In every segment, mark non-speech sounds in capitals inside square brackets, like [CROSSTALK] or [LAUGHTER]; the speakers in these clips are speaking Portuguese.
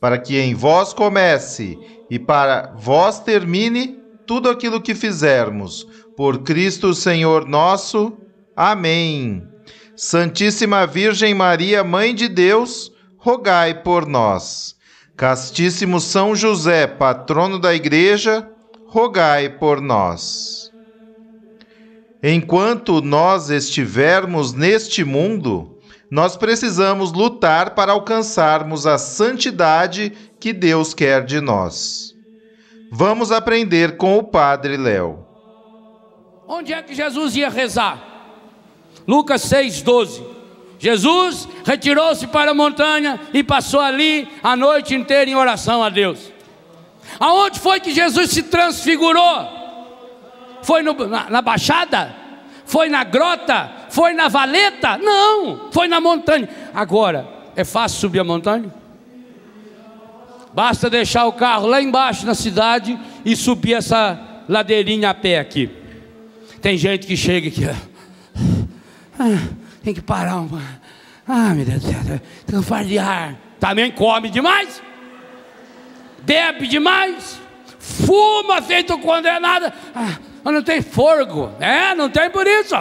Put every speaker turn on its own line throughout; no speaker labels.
para que em vós comece e para vós termine tudo aquilo que fizermos. Por Cristo Senhor nosso. Amém. Santíssima Virgem Maria, Mãe de Deus, rogai por nós. Castíssimo São José, patrono da Igreja, rogai por nós. Enquanto nós estivermos neste mundo, nós precisamos lutar para alcançarmos a santidade que Deus quer de nós. Vamos aprender com o Padre Léo.
Onde é que Jesus ia rezar? Lucas 6,12. Jesus retirou-se para a montanha e passou ali a noite inteira em oração a Deus. Aonde foi que Jesus se transfigurou? Foi no, na, na baixada? Foi na grota? Foi na valeta? Não, foi na montanha. Agora, é fácil subir a montanha? Basta deixar o carro lá embaixo na cidade e subir essa ladeirinha a pé aqui. Tem gente que chega aqui, ah, tem que parar uma. Ah, meu Deus do céu, tem que falhar. Também come demais, bebe demais, fuma feito condenado. Ah, não tem forgo, é, não tem por isso.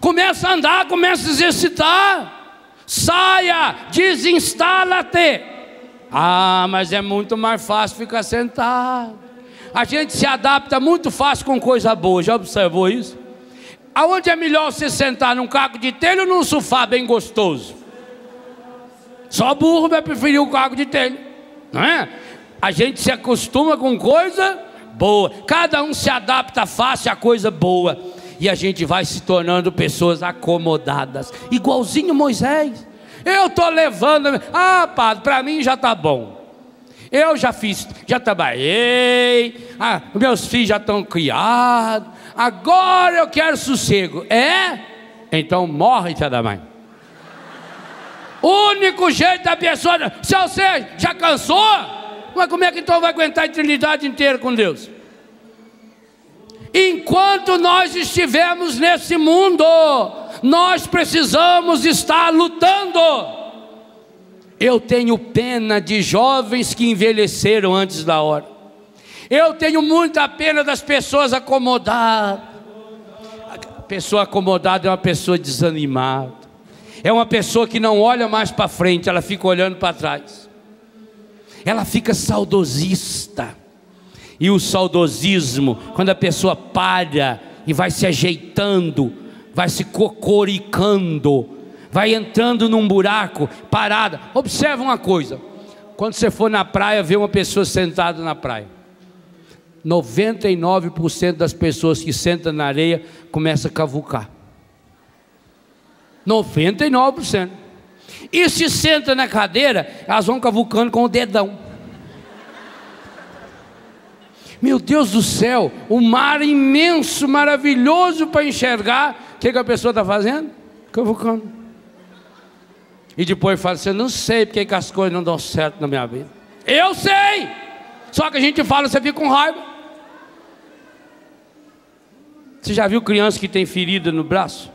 Começa a andar, começa a exercitar. Saia, desinstala-te. Ah, mas é muito mais fácil ficar sentado. A gente se adapta muito fácil com coisa boa, já observou isso? Aonde é melhor você sentar num caco de telha ou num sofá bem gostoso? Só burro vai preferir o caco de telha, não é? A gente se acostuma com coisa boa, cada um se adapta fácil a coisa boa, e a gente vai se tornando pessoas acomodadas, igualzinho Moisés. Eu estou levando, ah, padre, para mim já está bom. Eu já fiz, já trabalhei, ah, meus filhos já estão criados, agora eu quero sossego. É? Então morre, filha da mãe. Único jeito da pessoa, se você já cansou, mas como é que então vai aguentar a eternidade inteira com Deus? Enquanto nós estivermos nesse mundo, nós precisamos estar lutando. Eu tenho pena de jovens que envelheceram antes da hora. Eu tenho muita pena das pessoas acomodadas. A pessoa acomodada é uma pessoa desanimada. É uma pessoa que não olha mais para frente, ela fica olhando para trás. Ela fica saudosista. E o saudosismo, quando a pessoa para e vai se ajeitando, vai se cocoricando, vai entrando num buraco, parada. Observa uma coisa: quando você for na praia, ver uma pessoa sentada na praia. 99% das pessoas que sentam na areia começam a cavucar. 99%. E se senta na cadeira, elas vão cavucando com o dedão. Meu Deus do céu, o mar imenso, maravilhoso para enxergar. O que, que a pessoa está fazendo? Cavucando. E depois fala assim: não sei porque que as coisas não dão certo na minha vida. Eu sei! Só que a gente fala, você fica com raiva. Você já viu criança que tem ferida no braço?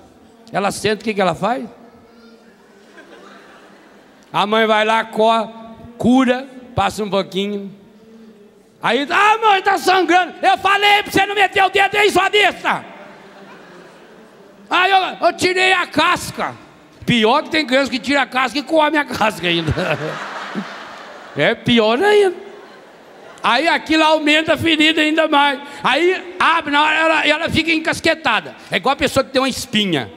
Ela senta, o que, que ela faz? A mãe vai lá, cura, passa um pouquinho, Aí, ah, mãe, está sangrando. Eu falei para você não meter o dedo aí, sua besta. Aí eu, eu, tirei a casca. Pior que tem criança que tira a casca e come a casca ainda. [LAUGHS] É pior ainda. Aí aquilo aumenta a ferida ainda mais. Aí abre, na hora ela, ela fica encasquetada. É igual a pessoa que tem uma espinha.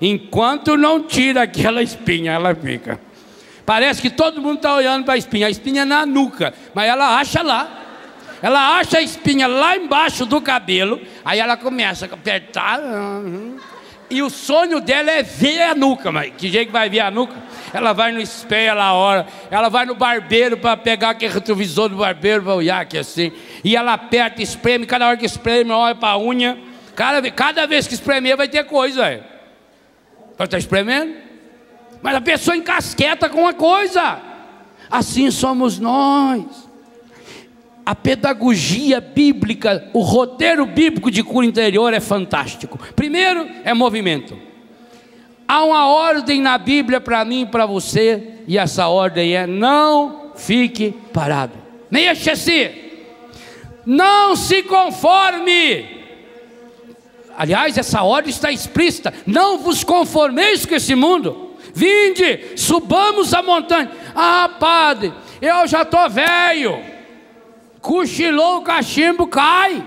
Enquanto não tira aquela espinha, ela fica. Parece que todo mundo está olhando para a espinha. A espinha é na nuca, mas ela acha lá. Ela acha a espinha lá embaixo do cabelo. Aí ela começa a apertar. E o sonho dela é ver a nuca, mas que jeito que vai ver a nuca? Ela vai no espelho, ela hora, ela vai no barbeiro para pegar aquele retrovisor do barbeiro para olhar aqui assim. E ela aperta, espreme, cada hora que espreme, olha para a unha. Cada, cada vez que espremer vai ter coisa. Vai estar espremendo? Mas a pessoa encasqueta com uma coisa. Assim somos nós. A pedagogia bíblica, o roteiro bíblico de cura interior é fantástico. Primeiro é movimento. Há uma ordem na Bíblia para mim e para você, e essa ordem é: não fique parado. Mexa-se. Não se conforme. Aliás, essa ordem está explícita: não vos conformeis com esse mundo. Vinde, subamos a montanha. Ah, padre, eu já estou velho. Cochilou o cachimbo, cai.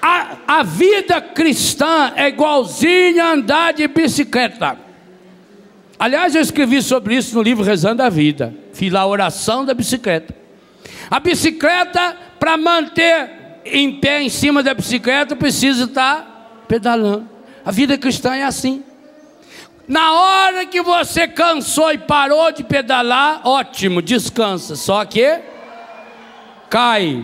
A, a vida cristã é igualzinha a andar de bicicleta. Aliás, eu escrevi sobre isso no livro Rezando a Vida. Fiz lá a oração da bicicleta. A bicicleta, para manter em pé em cima da bicicleta, precisa estar pedalando. A vida cristã é assim. Na hora que você cansou e parou de pedalar, ótimo, descansa. Só que cai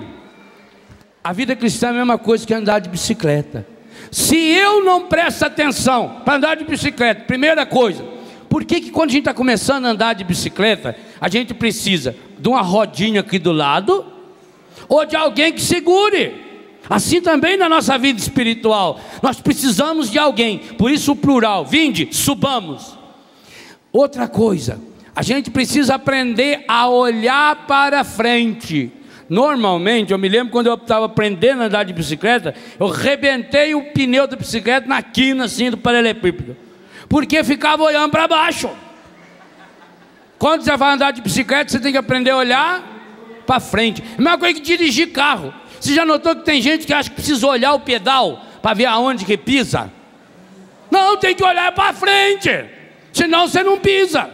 a vida cristã é a mesma coisa que andar de bicicleta. Se eu não presto atenção para andar de bicicleta, primeira coisa, por que, que quando a gente está começando a andar de bicicleta, a gente precisa de uma rodinha aqui do lado ou de alguém que segure? Assim também na nossa vida espiritual, nós precisamos de alguém, por isso o plural, vinde, subamos. Outra coisa, a gente precisa aprender a olhar para frente. Normalmente, eu me lembro quando eu estava aprendendo a andar de bicicleta, eu rebentei o pneu da bicicleta na quina assim do paralelepípedo, porque ficava olhando para baixo. Quando você vai andar de bicicleta, você tem que aprender a olhar para frente. É a mesma coisa que dirigir carro. Você já notou que tem gente que acha que precisa olhar o pedal para ver aonde que pisa? Não, tem que olhar para frente. Senão você não pisa.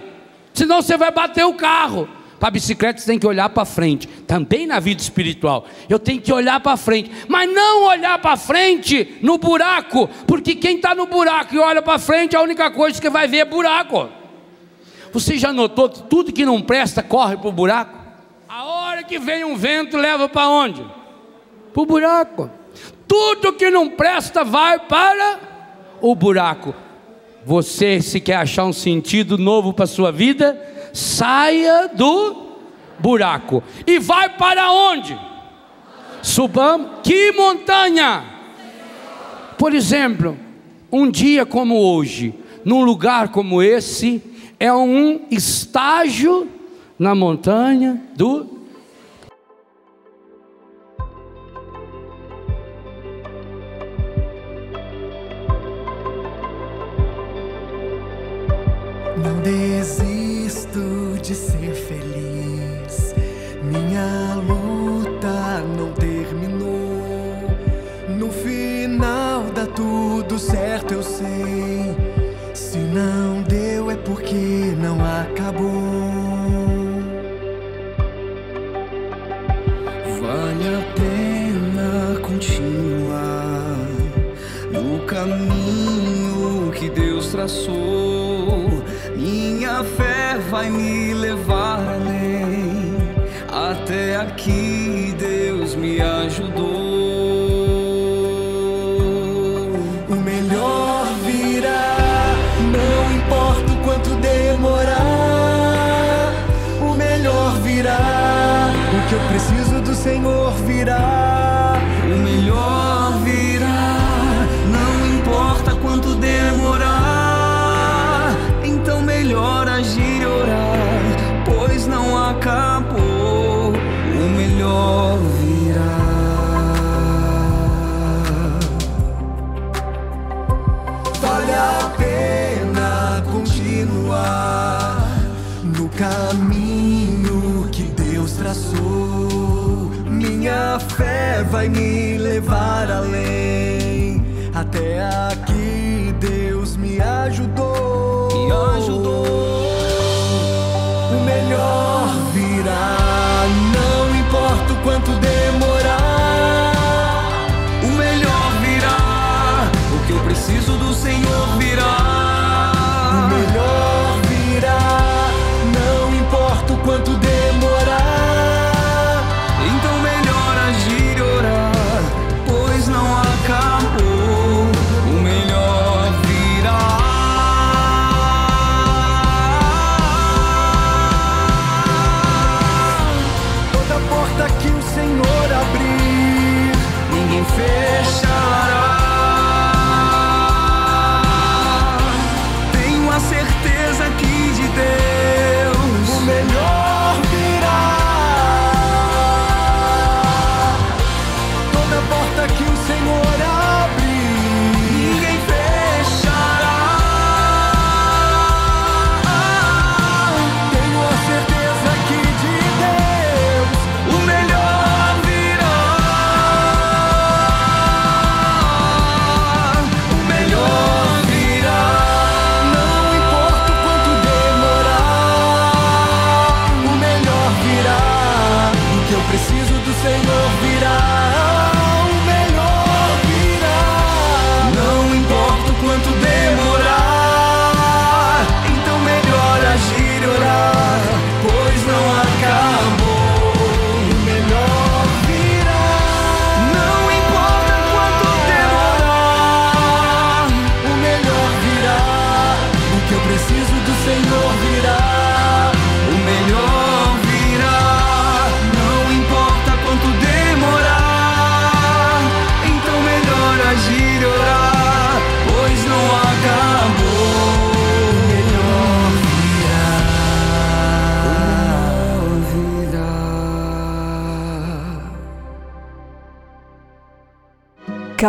Senão você vai bater o carro. Para bicicleta você tem que olhar para frente. Também na vida espiritual. Eu tenho que olhar para frente. Mas não olhar para frente no buraco. Porque quem está no buraco e olha para frente, a única coisa que vai ver é buraco. Você já notou que tudo que não presta corre para o buraco? A hora que vem um vento leva para onde? Para o buraco. Tudo que não presta vai para o buraco. Você, se quer achar um sentido novo para a sua vida, saia do buraco. E vai para onde? Subamos. Que montanha? Por exemplo, um dia como hoje, num lugar como esse, é um estágio na montanha do
Não desisto de ser feliz. Minha luta não terminou. No final dá tudo certo, eu sei. Se não deu é porque não acabou. Vale a pena continuar no caminho que Deus traçou minha fé vai me levar ajudou. caminho que Deus traçou.
Minha fé vai me levar além.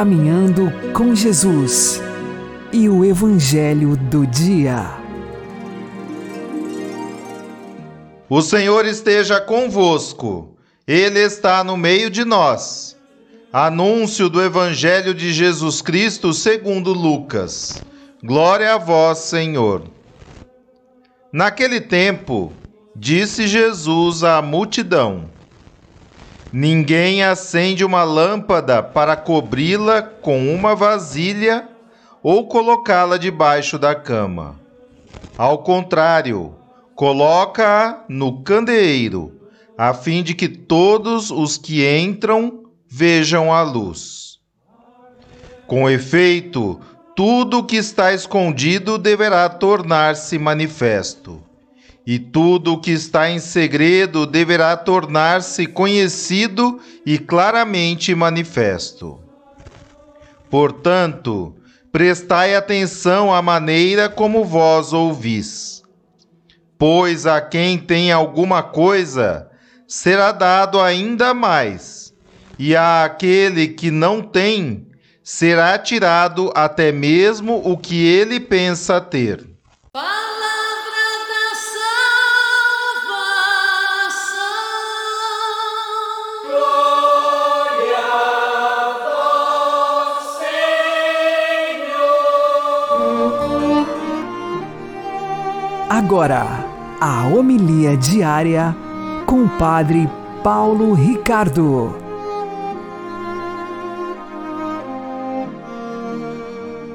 Caminhando com Jesus e o Evangelho do Dia.
O Senhor esteja convosco, Ele está no meio de nós. Anúncio do Evangelho de Jesus Cristo segundo Lucas. Glória a vós, Senhor. Naquele tempo, disse Jesus à multidão: Ninguém acende uma lâmpada para cobri-la com uma vasilha ou colocá-la debaixo da cama. Ao contrário, coloca-a no candeeiro, a fim de que todos os que entram vejam a luz. Com efeito, tudo o que está escondido deverá tornar-se manifesto, e tudo o que está em segredo deverá tornar-se conhecido e claramente manifesto. Portanto, prestai atenção à maneira como vós ouvis. Pois a quem tem alguma coisa, será dado ainda mais, e àquele que não tem, será tirado até mesmo o que ele pensa ter.
Agora, a homilia diária com o Padre Paulo Ricardo.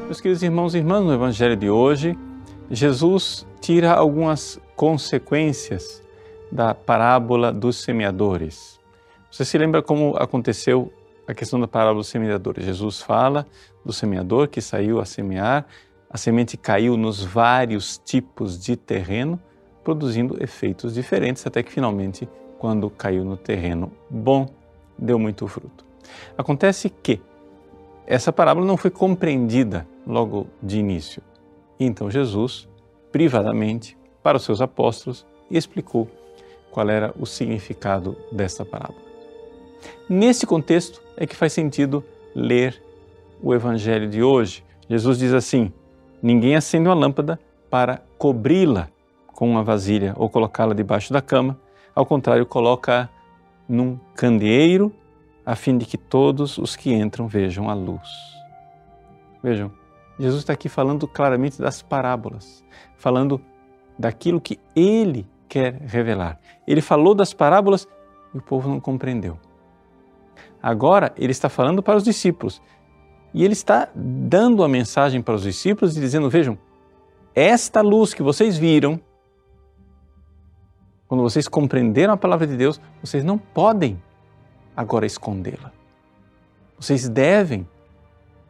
Meus queridos irmãos e irmãs, no Evangelho de hoje, Jesus tira algumas consequências da parábola dos semeadores. Você se lembra como aconteceu a questão da parábola dos semeadores? Jesus fala do semeador que saiu a semear, a semente caiu nos vários tipos de terreno, produzindo efeitos diferentes, até que finalmente, quando caiu no terreno bom, deu muito fruto. Acontece que essa parábola não foi compreendida logo de início. Então Jesus, privadamente, para os seus apóstolos, explicou qual era o significado dessa parábola. Nesse contexto é que faz sentido ler o evangelho de hoje. Jesus diz assim: Ninguém acende uma lâmpada para cobri-la com uma vasilha ou colocá-la debaixo da cama. Ao contrário, coloca num candeeiro a fim de que todos os que entram vejam a luz. Vejam, Jesus está aqui falando claramente das parábolas, falando daquilo que ele quer revelar. Ele falou das parábolas e o povo não compreendeu. Agora ele está falando para os discípulos e ele está dando a mensagem para os discípulos e dizendo: Vejam, esta luz que vocês viram, quando vocês compreenderam a palavra de Deus, vocês não podem agora escondê-la. Vocês devem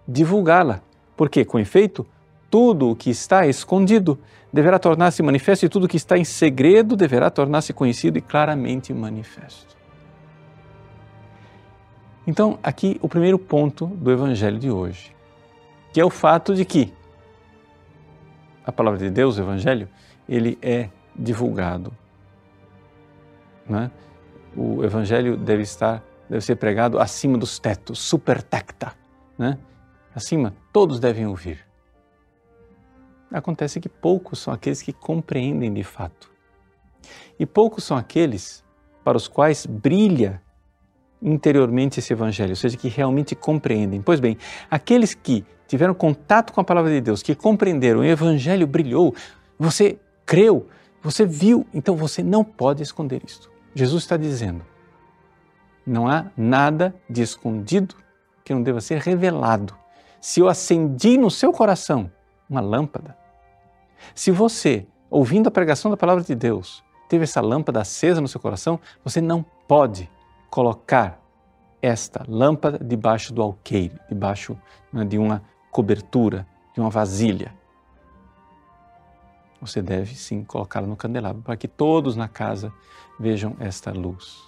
divulgá-la, porque, com efeito, tudo o que está escondido deverá tornar-se manifesto e tudo o que está em segredo deverá tornar-se conhecido e claramente manifesto. Então, aqui o primeiro ponto do evangelho de hoje, que é o fato de que a palavra de Deus, o evangelho, ele é divulgado. Né? O evangelho deve estar deve ser pregado acima dos tetos, super tecta, né? Acima, todos devem ouvir. Acontece que poucos são aqueles que compreendem de fato. E poucos são aqueles para os quais brilha interiormente esse evangelho, ou seja, que realmente compreendem. Pois bem, aqueles que tiveram contato com a palavra de Deus, que compreenderam, o evangelho brilhou, você creu, você viu, então você não pode esconder isto. Jesus está dizendo: não há nada de escondido que não deva ser revelado. Se eu acendi no seu coração uma lâmpada, se você, ouvindo a pregação da palavra de Deus, teve essa lâmpada acesa no seu coração, você não pode colocar esta lâmpada debaixo do alqueire, debaixo né, de uma cobertura, de uma vasilha. Você deve sim colocá-la no candelabro para que todos na casa vejam esta luz.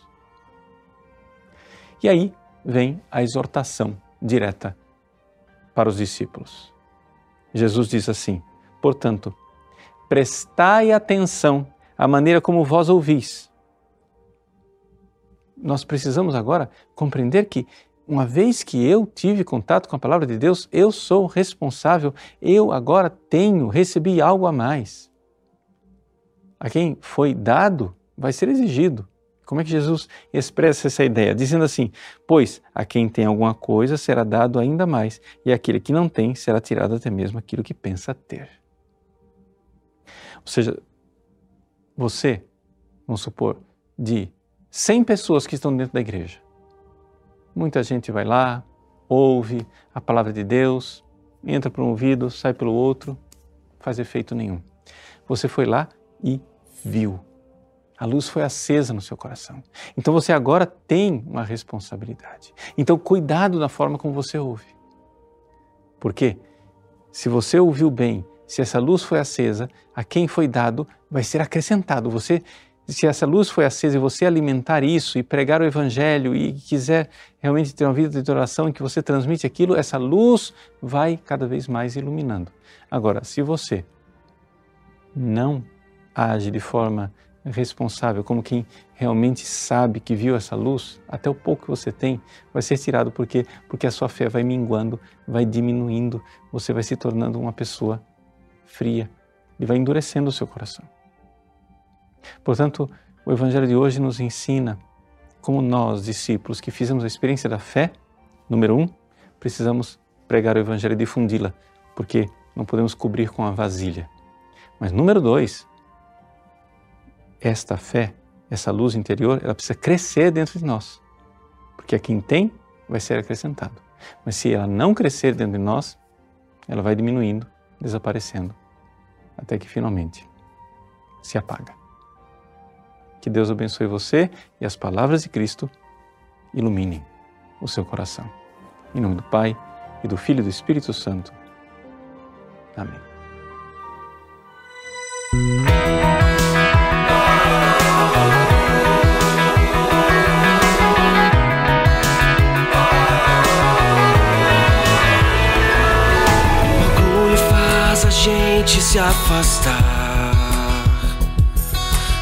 E aí vem a exortação direta para os discípulos. Jesus diz assim: portanto, prestai atenção à maneira como vós ouvis. Nós precisamos agora compreender que, uma vez que eu tive contato com a palavra de Deus, eu sou responsável, eu agora tenho, recebi algo a mais. A quem foi dado, vai ser exigido. Como é que Jesus expressa essa ideia? Dizendo assim: Pois a quem tem alguma coisa será dado ainda mais, e aquele que não tem será tirado até mesmo aquilo que pensa ter. Ou seja, você, vamos supor, de 100 pessoas que estão dentro da igreja, muita gente vai lá, ouve a palavra de Deus, entra por um ouvido, sai pelo outro, faz efeito nenhum. Você foi lá e viu a luz foi acesa no seu coração. Então você agora tem uma responsabilidade. Então cuidado na forma como você ouve. Porque se você ouviu bem, se essa luz foi acesa, a quem foi dado vai ser acrescentado. Você se essa luz foi acesa e você alimentar isso e pregar o evangelho e quiser realmente ter uma vida de oração em que você transmite aquilo, essa luz vai cada vez mais iluminando. Agora, se você não age de forma responsável, como quem realmente sabe que viu essa luz, até o pouco que você tem vai ser tirado porque porque a sua fé vai minguando, vai diminuindo, você vai se tornando uma pessoa fria e vai endurecendo o seu coração. Portanto, o evangelho de hoje nos ensina como nós, discípulos que fizemos a experiência da fé, número um, precisamos pregar o evangelho e difundi-la, porque não podemos cobrir com a vasilha. Mas número dois, esta fé, essa luz interior, ela precisa crescer dentro de nós. Porque a quem tem vai ser acrescentado. Mas se ela não crescer dentro de nós, ela vai diminuindo, desaparecendo, até que finalmente se apaga. Que Deus abençoe você e as palavras de Cristo iluminem o seu coração. Em nome do Pai, e do Filho e do Espírito Santo. Amém.
se afastar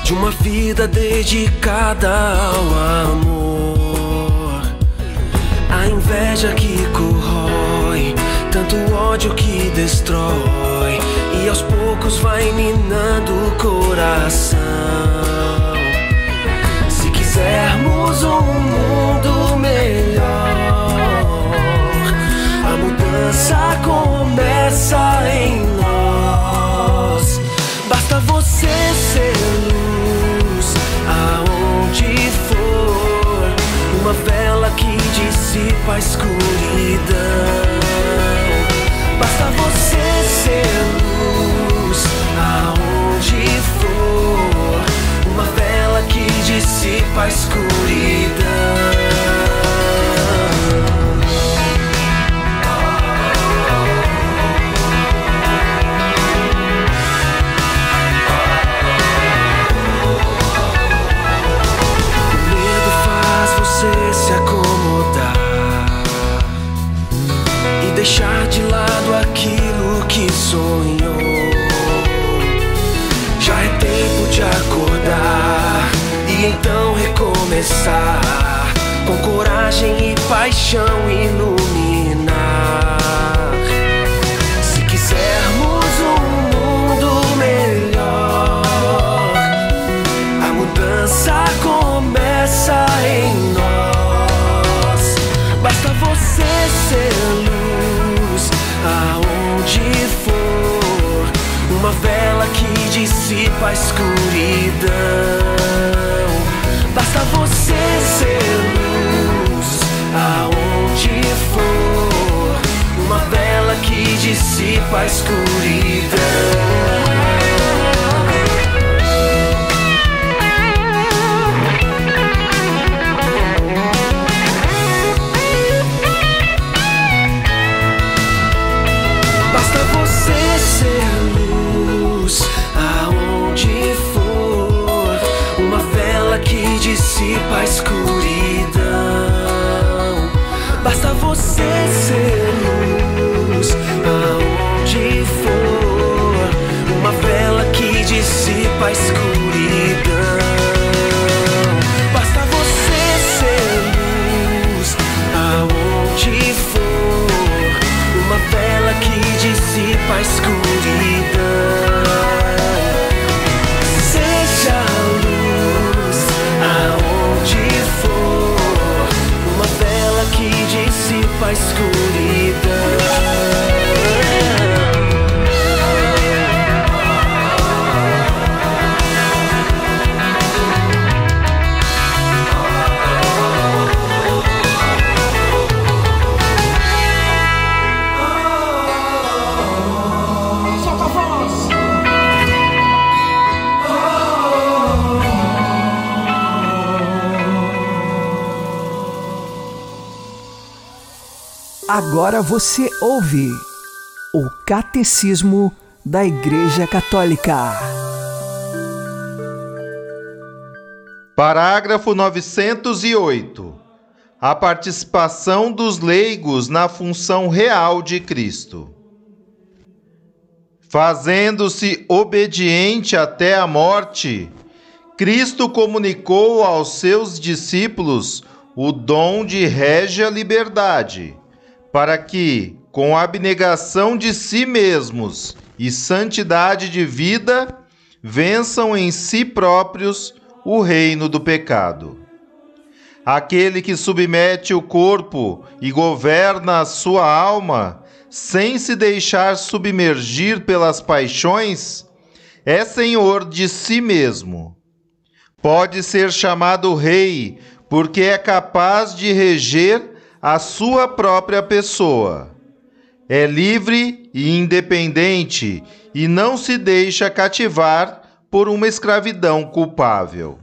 de uma vida dedicada ao amor. A inveja que corrói, tanto ódio que destrói, e aos poucos vai minando o coração. Se quisermos um mundo melhor, a
mudança começa em nós. Basta você ser. Dissipa a escuridão. Basta você ser luz aonde for, uma vela que dissipa a escuridão. Deixar de lado aquilo que sonhou. Já é tempo de acordar e então recomeçar com coragem e paixão iluminar. Dissipa a escuridão. Basta você ser luz aonde for, uma vela que dissipa a escuridão. Dissipa a escuridão. Basta você ser luz aonde for, uma vela que dissipa a escuridão.
Agora você ouve o Catecismo da Igreja Católica.
Parágrafo 908. A participação dos leigos na função real de Cristo. Fazendo-se obediente até a morte, Cristo comunicou aos seus discípulos o dom de régia liberdade, para que, com abnegação de si mesmos e santidade de vida, vençam em si próprios o reino do pecado. Aquele que submete o corpo e governa a sua alma, sem se deixar submergir pelas paixões, é senhor de si mesmo. Pode ser chamado rei, porque é capaz de reger a sua própria pessoa. É livre e independente e não se deixa cativar por uma escravidão culpável.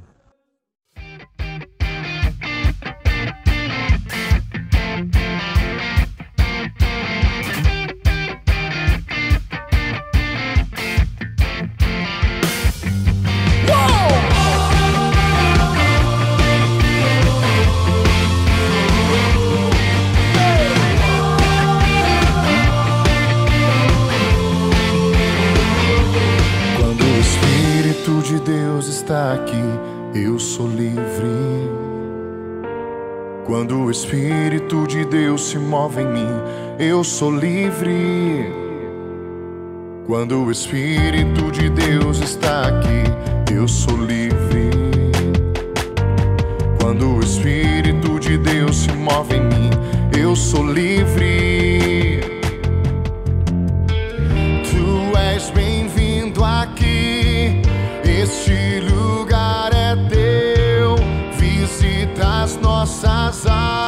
Deus está aqui, eu sou livre. Quando o Espírito de Deus se move em mim, eu sou livre. Quando o Espírito de Deus está aqui, eu sou livre. Quando o Espírito de Deus se move em mim, eu sou livre. passar.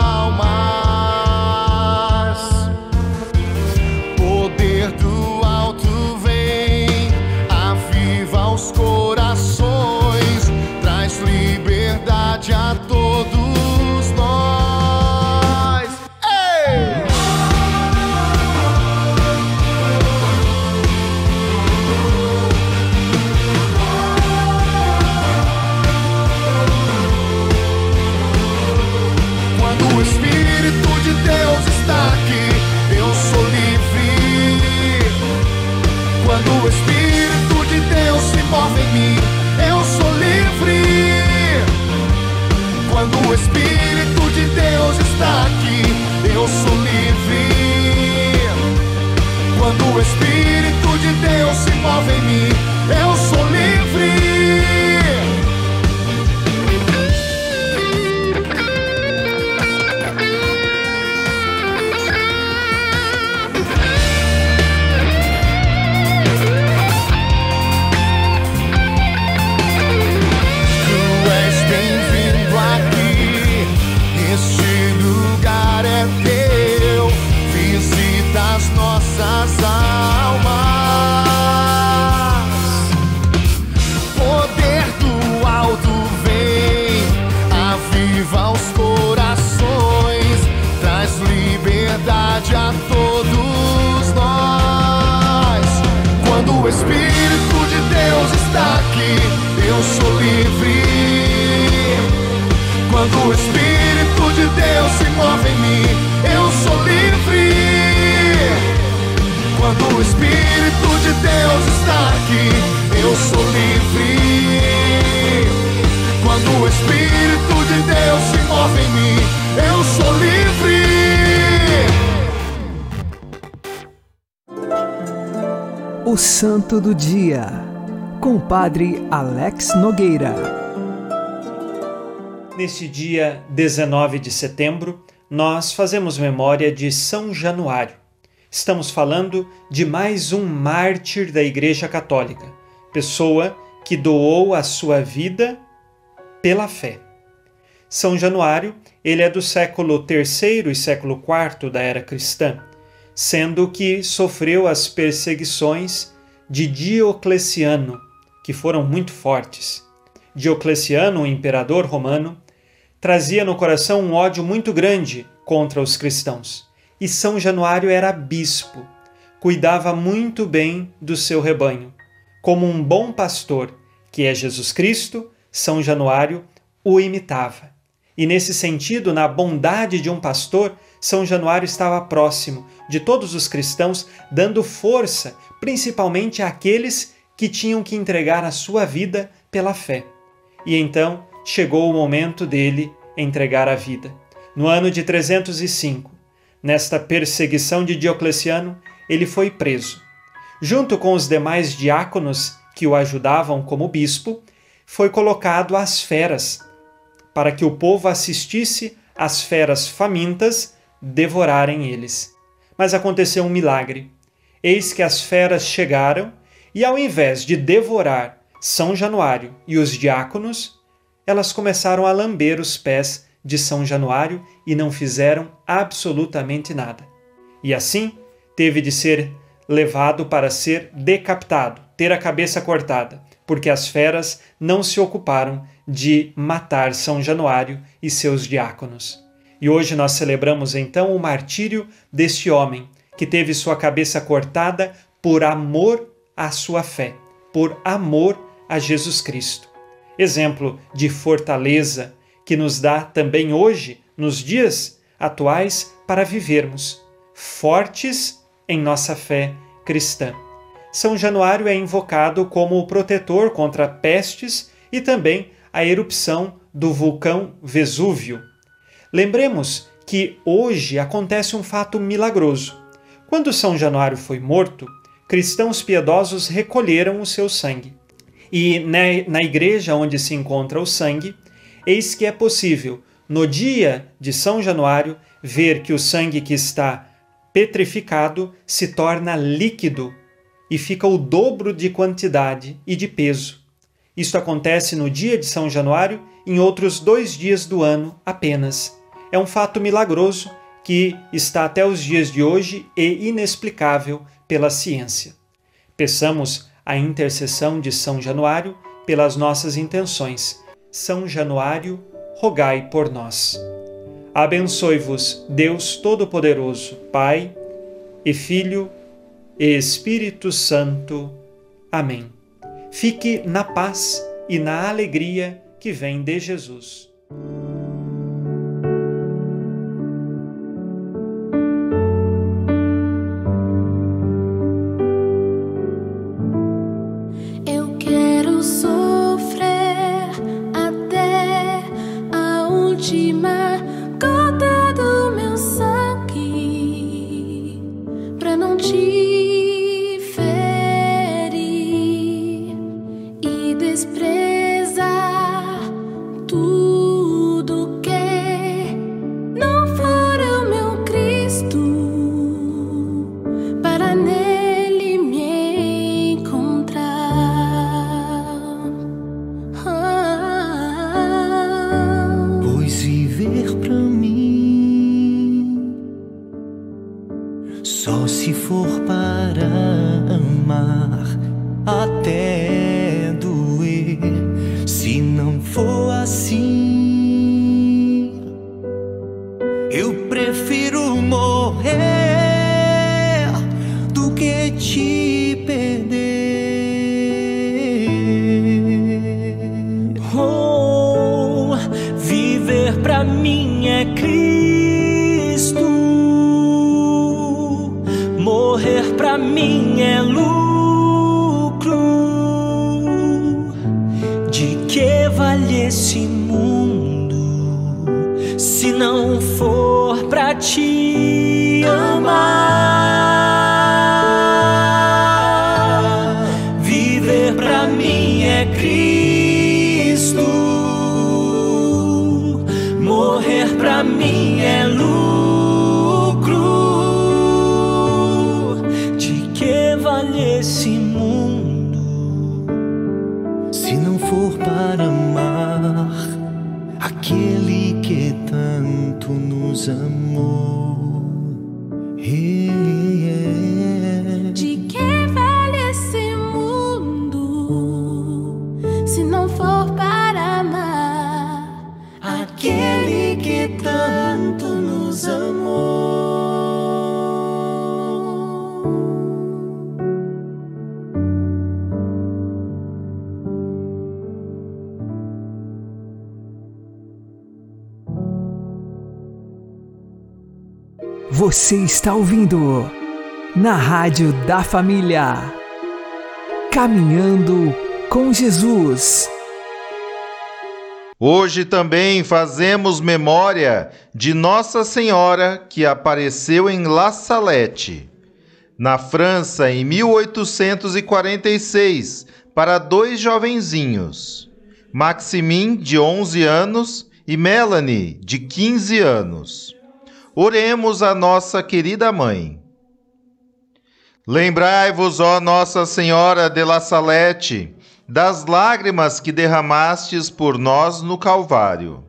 Quando o Espírito de Deus se move em mim, eu sou livre. Quando o Espírito de Deus está aqui, eu sou livre. Quando o Espírito de Deus se move em mim, eu sou livre. O Espírito de Deus se move em mim, eu sou livre. Quando o Espírito de Deus está aqui, eu sou livre. Quando o Espírito de Deus se move em mim, eu sou livre.
O Santo do Dia, com o Padre Alex Nogueira.
Neste dia 19 de setembro, nós fazemos memória de São Januário. Estamos falando de mais um mártir da Igreja Católica, pessoa que doou a sua vida pela fé. São Januário, ele é do século III e século IV da era cristã, sendo que sofreu as perseguições de Diocleciano, que foram muito fortes. Diocleciano, o imperador romano, trazia no coração um ódio muito grande contra os cristãos. E São Januário era bispo, cuidava muito bem do seu rebanho. Como um bom pastor, que é Jesus Cristo, São Januário o imitava. E nesse sentido, na bondade de um pastor, São Januário estava próximo de todos os cristãos, dando força, principalmente àqueles que tinham que entregar a sua vida pela fé. E então chegou o momento dele entregar a vida. No ano de 305, nesta perseguição de Diocleciano, ele foi preso. Junto com os demais diáconos que o ajudavam como bispo, foi colocado às feras, para que o povo assistisse às feras famintas devorarem eles. Mas aconteceu um milagre. Eis que as feras chegaram e, ao invés de devorar São Januário e os diáconos, elas começaram a lamber os pés de São Januário e não fizeram absolutamente nada. E assim teve de ser levado para ser decapitado, ter a cabeça cortada, porque as feras não se ocuparam de matar São Januário e seus diáconos. E hoje nós celebramos então o martírio deste homem que teve sua cabeça cortada por amor à sua fé, por amor a Jesus Cristo. Exemplo de fortaleza que nos dá também hoje, nos dias atuais, para vivermos fortes em nossa fé cristã. São Januário é invocado como o protetor contra pestes e também a erupção do vulcão Vesúvio. Lembremos que hoje acontece um fato milagroso. Quando São Januário foi morto, cristãos piedosos recolheram o seu sangue. E na igreja onde se encontra o sangue, eis que é possível, no dia de São Januário, ver que o sangue que está petrificado se torna líquido e fica o dobro de quantidade e de peso. Isto acontece no dia de São Januário em outros dois dias do ano apenas. É um fato milagroso que está até os dias de hoje e inexplicável pela ciência. Peçamos a intercessão de São Januário pelas nossas intenções. São Januário, rogai por nós. Abençoe-vos, Deus Todo-Poderoso, Pai e Filho e Espírito Santo. Amém. Fique na paz e na alegria que vem de Jesus.
Você está ouvindo na Rádio da Família. Caminhando com Jesus.
Hoje também fazemos memória de Nossa Senhora que apareceu em La Salette, na França, em 1846, para dois jovenzinhos, Maximin, de 11 anos, e Melanie, de 15 anos. Oremos a nossa querida mãe. Lembrai-vos, ó Nossa Senhora de La Salette, das lágrimas que derramastes por nós no Calvário.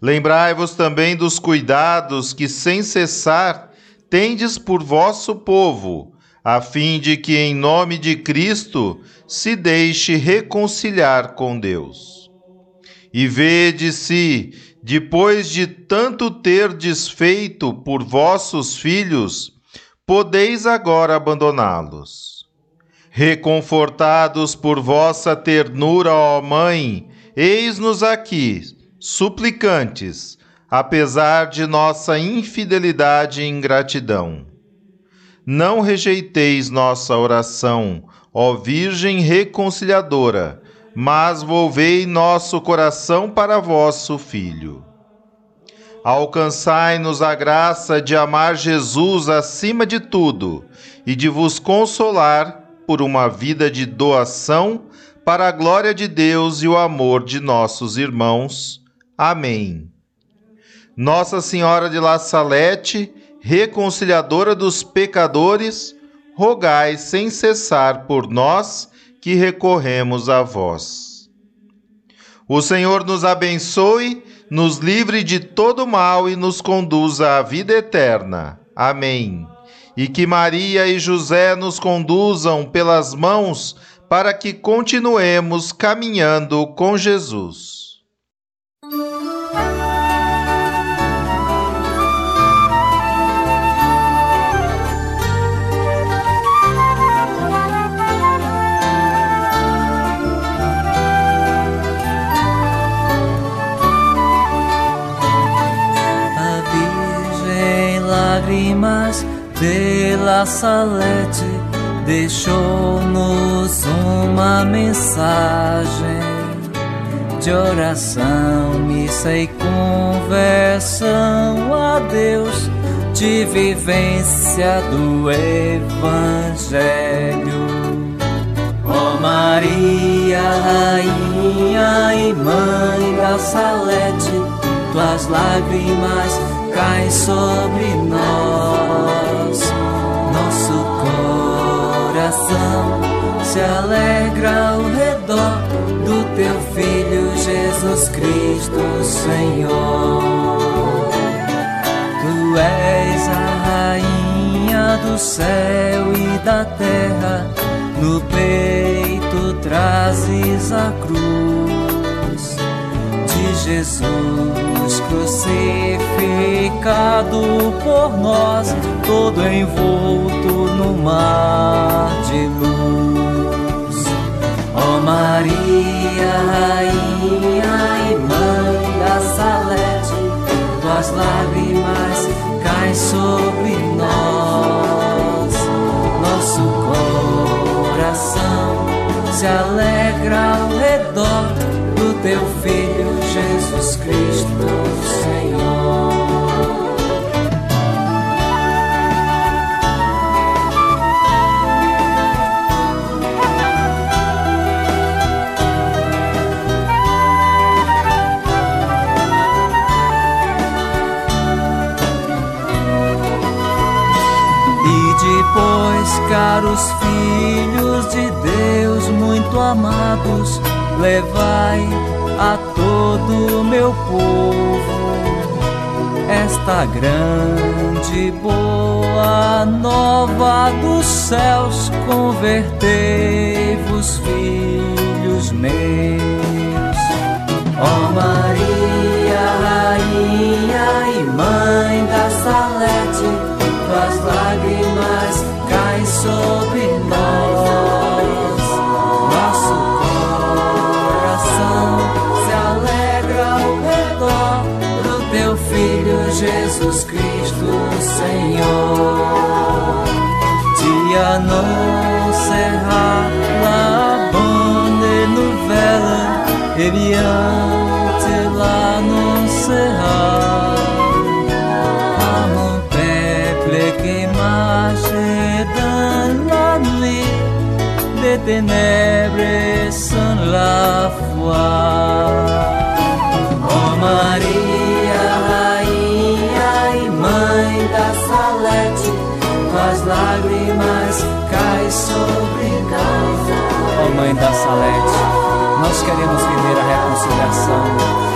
Lembrai-vos também dos cuidados que, sem cessar, tendes por vosso povo, a fim de que, em nome de Cristo, se deixe reconciliar com Deus. E vede se, depois de tanto ter desfeito por vossos filhos, podeis agora abandoná-los. Reconfortados por vossa ternura, ó Mãe, eis-nos aqui, suplicantes, apesar de nossa infidelidade e ingratidão. Não rejeiteis nossa oração, ó Virgem reconciliadora, mas volvei nosso coração para vosso Filho. Alcançai-nos a graça de amar Jesus acima de tudo e de vos consolar por uma vida de doação para a glória de Deus e o amor de nossos irmãos. Amém. Nossa Senhora de La Salete, reconciliadora dos pecadores, rogai sem cessar por nós que recorremos a vós. O Senhor nos abençoe, nos livre de todo mal e nos conduza à vida eterna. Amém. E que Maria e José nos conduzam pelas mãos para que continuemos caminhando com Jesus.
Lágrimas de La Salete deixou-nos uma mensagem de oração, missa e conversão a Deus, de vivência do Evangelho. Ó Maria, Rainha e Mãe da Salete, tuas lágrimas caem sobre nós. Nosso coração se alegra ao redor do teu Filho Jesus Cristo, Senhor. Tu és a rainha do céu e da terra, no peito trazes a cruz Jesus crucificado por nós, todo envolto no mar de luz. Ó oh Maria, Rainha e Mãe da Salete, tuas lágrimas caem sobre nós. Nosso coração se alegra ao redor do teu Filho filhos de Deus muito amados, levai a todo o meu povo esta grande boa nova dos céus, convertei-vos, filhos meus. Ó oh Maria, rainha e mãe da Salete, ténèbres sans la foi. Oh Maria, rainha e mãe da Salete, tuas lágrimas caem sobre nós. Oh Mãe da Salete, nós queremos viver a reconciliação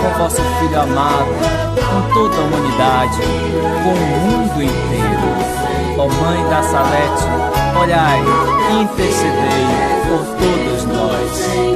com vosso Filho amado, com toda a humanidade, com o mundo inteiro. Ó Mãe da Salete, olhai intercedei por todos nós.